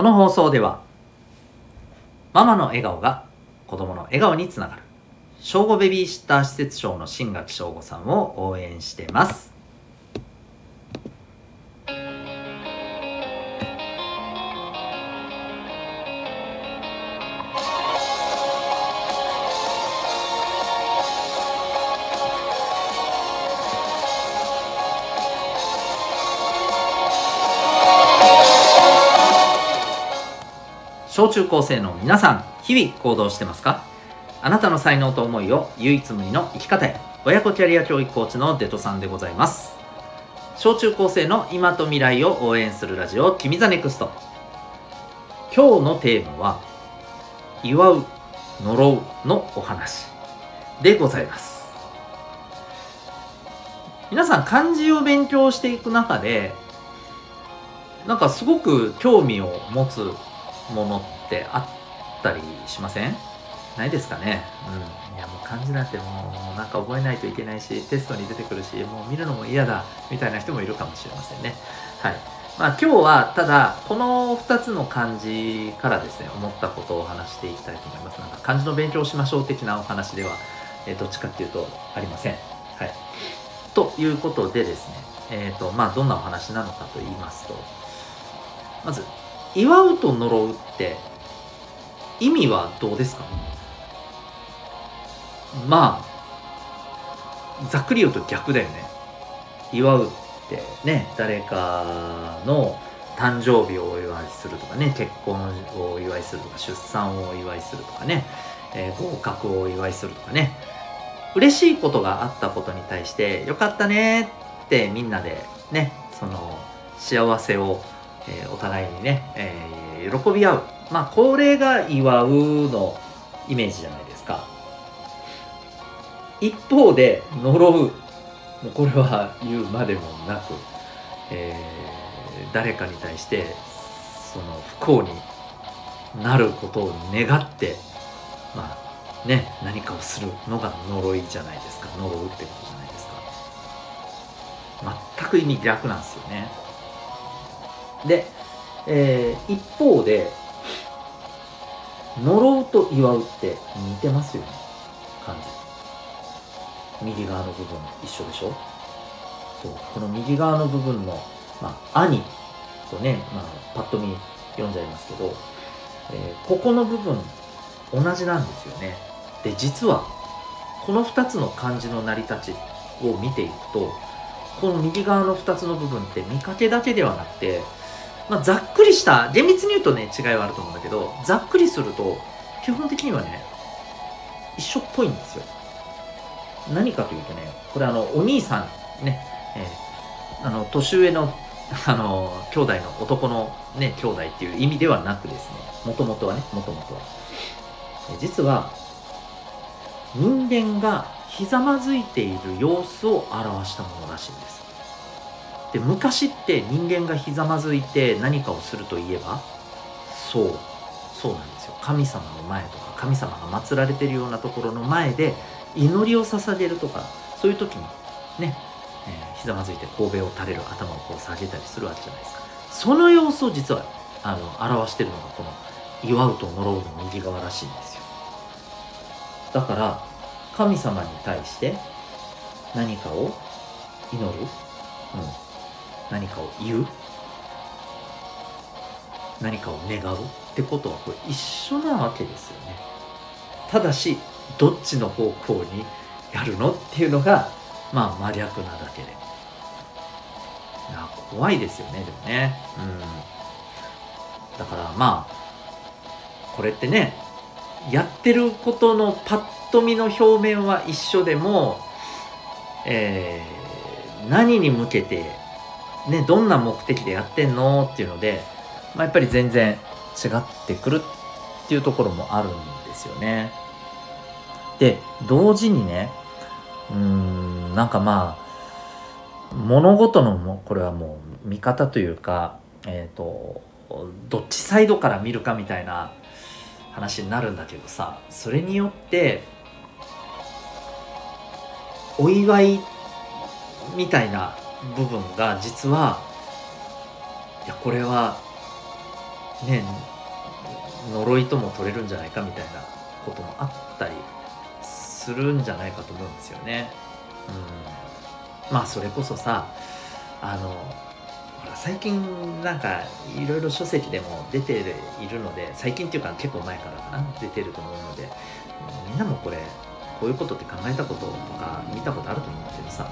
この放送ではママの笑顔が子供の笑顔につながる。正午ベビーシッター施設長の新垣翔吾さんを応援してます。小中高生の皆さん日々行動してますか？あなたの才能と思いを唯一無二の生き方へ親子キャリア教育コーチのデトさんでございます。小中高生の今と未来を応援するラジオ君 the NEXT。今日のテーマは祝う呪うのお話でございます。皆さん漢字を勉強していく中でなんかすごく興味を持つものってあったりしません？ないですかね？うん。いやもう漢字なんてもうなんか覚えないといけないし、テストに出てくるし、もう見るのも嫌だみたいな人もいるかもしれませんね。はい。まあ今日はただこの2つの漢字からですね、思ったことを話していきたいと思います。なんか漢字の勉強しましょう的なお話では、えー、どっちかっていうとありません。はい。ということでですね、えっ、ー、と、まあどんなお話なのかと言いますと、まず、祝うと呪うって意味はどうですか？まあざっくり言うと逆だよね。祝うってね誰かの誕生日をお祝いするとかね結婚をお祝いするとか出産をお祝いするとかね、えー、合格をお祝いするとかね。嬉しいことがあったことに対してよかったねってみんなでねその幸せを、えー、お互いにね、えー、喜び合う。まあこれが祝うのイメージじゃないですか。一方で呪う。これは言うまでもなく、えー、誰かに対してその不幸になることを願ってまあね何かをするのが呪いじゃないですか。呪うってことじゃないですか。全く意味逆なんですよね。で、えー、一方で呪うと祝うって似てますよね。感じ。右側の部分一緒でしょ？そう。この右側の部分の、まあ、兄とね、まあ、パッと見読んじゃいますけど、えー、ここの部分同じなんですよね。で実はこの2つの漢字の成り立ちを見ていくとこの右側の2つの部分って見かけだけではなくて、まあ、ざっくりした厳密に言うとね違いはあると思うんだけどざっくりすると基本的にはね一緒っぽいんですよ何かというとね、これあの、お兄さんね、えー、あの、年上の、あの、兄弟の男のね、兄弟っていう意味ではなくですね、もともとはね、もともとは。実は、人間がひざまずいている様子を表したものらしいんです。で、昔って人間がひざまずいて何かをするといえば、そう、そうなんですよ。神様の前とか、神様が祀られてるようなところの前で、祈りを捧げるとかそういう時にね、えー、ひざまずいて神戸を垂れる頭をこう下げたりするわけじゃないですか。その様子を実はあの表してるのがこの祝うと呪うの右側らしいんですよ。だから神様に対して何かを祈る、うん、何かを言う？何かを願うってことはこれ一緒なわけですよね。ただしどっちの方向にやるのっていうのがまあ真逆なだけで。いや怖いですよねでもね。うん。だからまあこれってねやってることのパッと見の表面は一緒でも、えー、何に向けてねどんな目的でやってんのっていうので、まあ、やっぱり全然違ってくるっていうところもあるんですよね。で同時にねうんなんかまあ物事のもこれはもう見方というかえっ、ー、とどっちサイドから見るかみたいな話になるんだけどさそれによってお祝いみたいな部分が実はいやこれはね呪いとも取れるんじゃないかみたいなこともあったりするんじゃないかと思うんですよね。うん、まあそれこそさあのほら最近なんかいろいろ書籍でも出ているので最近っていうか結構前からかな出てると思うのでみんなもこれこういうことって考えたこととか見たことあると思うんだけどさ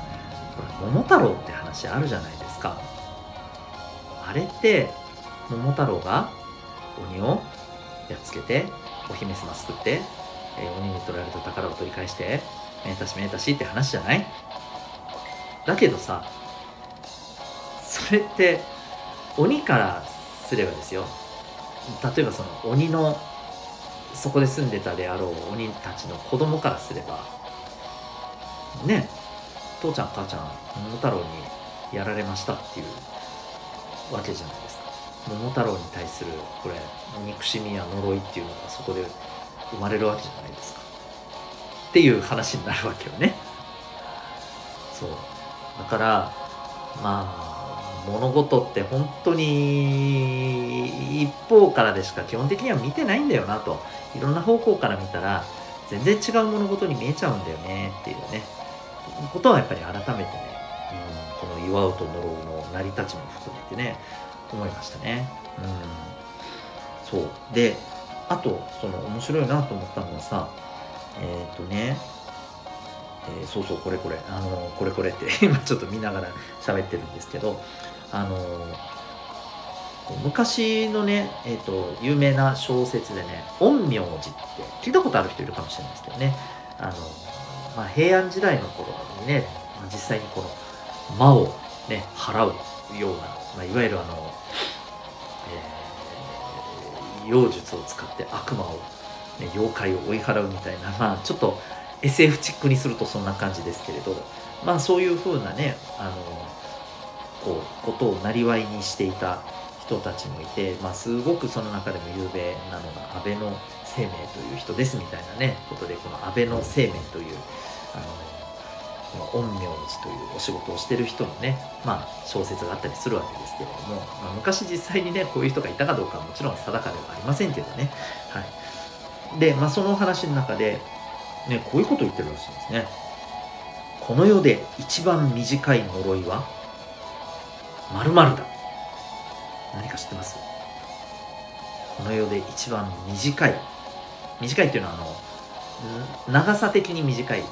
これ桃太郎って話あるじゃないですか。あれって桃太郎が鬼をやっつけてお姫様救って、えー、鬼に取られた宝を取り返してめたしめたしって話じゃない？だけどさそれって鬼からすればですよ。例えばその鬼のそこで住んでたであろう鬼たちの子供からすればね父ちゃん母ちゃん桃太郎にやられましたっていうわけじゃないですか。桃太郎に対するこれ憎しみや呪いっていうのがそこで生まれるわけじゃないですか。っていう話になるわけよね。そう。だからまあ物事って本当に一方からでしか基本的には見てないんだよなと。いろんな方向から見たら全然違う物事に見えちゃうんだよねっていうね。ことはやっぱり改めてね、うん、この「祝うと呪う」の成り立ちも含めてね思いましたね。うん、そう。であとその面白いなと思ったのはさえっ、ー、とねえー、そうそうこれこれ。あのこれこれって 今ちょっと見ながら喋ってるんですけどあの昔のね、えーと、有名な小説でね「陰陽師」って聞いたことある人いるかもしれないですけどね。あの、まあ、平安時代の頃にね、まあ、実際にこの魔をね払うような、まあ、いわゆるあの、えー、妖術を使って悪魔を、ね、妖怪を追い払うみたいな、まあ、ちょっと SF チックにするとそんな感じですけれどまあそういう風なねあのこうことをなりわいにしていた人たちもいて、まあ、すごくその中でも有名なのが安倍の生命という人ですみたいなねことでこの安倍の生命というあのこの陰陽師というお仕事をしてる人のね、まあ、小説があったりするわけですけれども、まあ、昔実際にねこういう人がいたかどうかはもちろん定かではありませんけどね。はい、で、まあ、その話の中で、ね、こういうことを言ってるらしいんですね。この世で一番短い呪いは〇〇だ。何か知ってます？この世で一番短い。短いっていうのはあの、長さ的に短いね、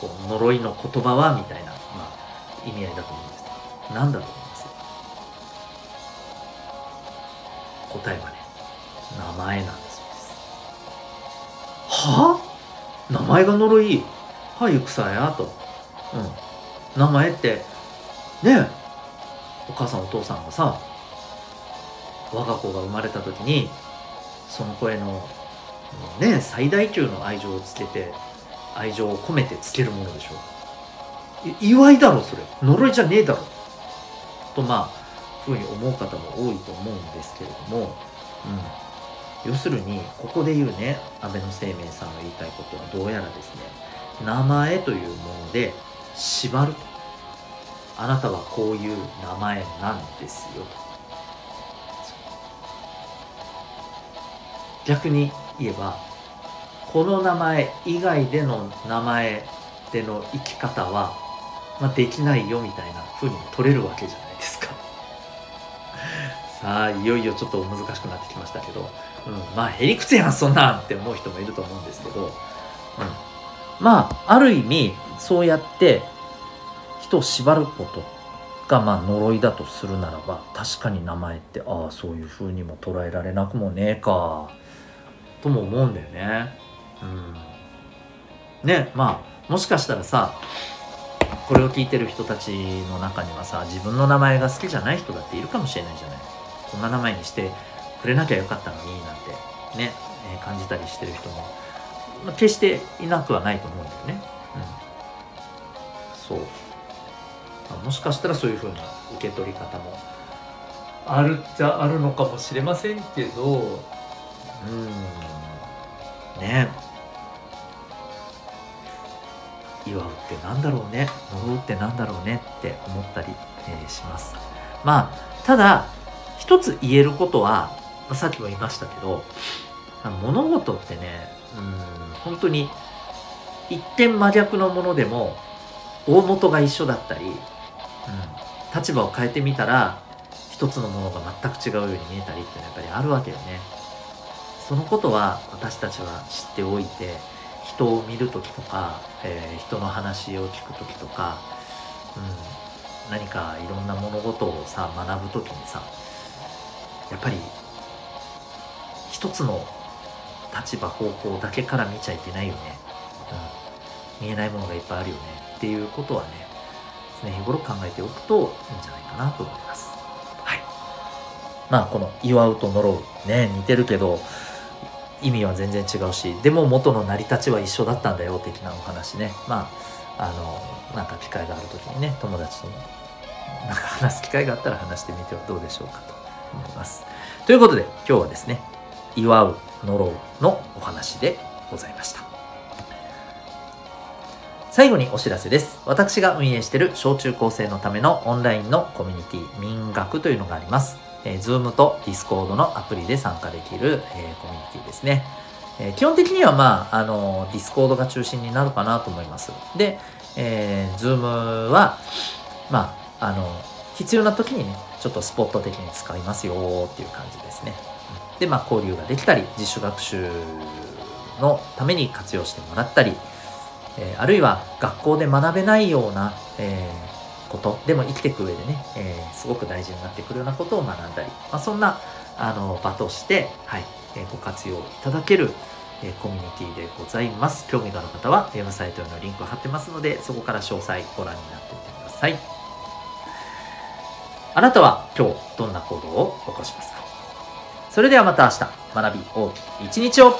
こう呪いの言葉はみたいな、まあ、意味合いだと思うんですけど、何だと思います？答えはね、名前なんだそうです。は？あ名前が呪い？はゆくさやと。うん。名前って、ねお母さんお父さんがさ、我が子が生まれた時に、その子への、ね、最大級の愛情をつけて、愛情を込めてつけるものでしょう。祝いだろ、それ。呪いじゃねえだろ。と、まあ、ふうに思う方も多いと思うんですけれども、うん。要するに、ここで言うね、安倍の生命さんの言いたいことはどうやらですね、名前というもので縛ると。あなたはこういう名前なんですよと。逆に言えばこの名前以外での名前での生き方は、まあ、できないよみたいな風にも取れるわけじゃないですか。さあいよいよちょっと難しくなってきましたけど、うん、まあへりくつやんそんなんって思う人もいると思うんですけど、うん、まあある意味そうやって人を縛ることがまあ呪いだとするならば確かに名前ってああそういう風にも捉えられなくもねえか。とも思うんだよね。うん、ねまあもしかしたらさこれを聞いてる人たちの中にはさ自分の名前が好きじゃない人だっているかもしれないじゃない。こんな名前にしてくれなきゃよかったのになんてね、えー、感じたりしてる人も、まあ、決していなくはないと思うんだよね。うん、そう、まあ、もしかしたらそういうふうな受け取り方も。あるっちゃあるのかもしれませんけどうん。ね。祝うってなんだろうね。呪うってなんだろうねって思ったり、えー、します。まあただ一つ言えることはさっきも言いましたけど物事ってねうん本当に一見真逆のものでも大元が一緒だったり、うん、立場を変えてみたら一つのものが全く違うように見えたりっていうのはやっぱりあるわけよね。そのことは私たちは知っておいて人を見る時とか、えー、人の話を聞く時とか、うん、何かいろんな物事をさ学ぶ時にさやっぱり一つの立場方向だけから見ちゃいけないよね、うん、見えないものがいっぱいあるよね。っていうことはね常日頃考えておくといいんじゃないかなと思います。はい。まあこの祝うと呪うね似てるけど意味は全然違うしでも元の成り立ちは一緒だったんだよ的なお話ねまああのなんか機会がある時にね友達ともなんか話す機会があったら話してみてはどうでしょうかと思いますということで今日はですね祝う呪うのお話でございました最後にお知らせです。私が運営している小中高生のためのオンラインのコミュニティ民学というのがあります。えー、Zoom と Discord のアプリで参加できる、えー、コミュニティですね。えー、基本的にはまあ、あの、Discord が中心になるかなと思います。で、えー、Zoom は、まあ、あの、必要な時にね、ちょっとスポット的に使いますよっていう感じですね。で、まあ、交流ができたり、自主学習のために活用してもらったり、えー、あるいは学校で学べないような、えー、ことでも生きていく上でね、えー、すごく大事になってくるようなことを学んだり、まあ、そんなあの場として、はいえー、ご活用いただける、えコミュニティでございます。興味がある方はウェブサイトへのリンクを貼ってますので、そこから詳細ご覧になってみてください。あなたは今日どんな行動を起こしますか？それではまた明日、学び大きい一日を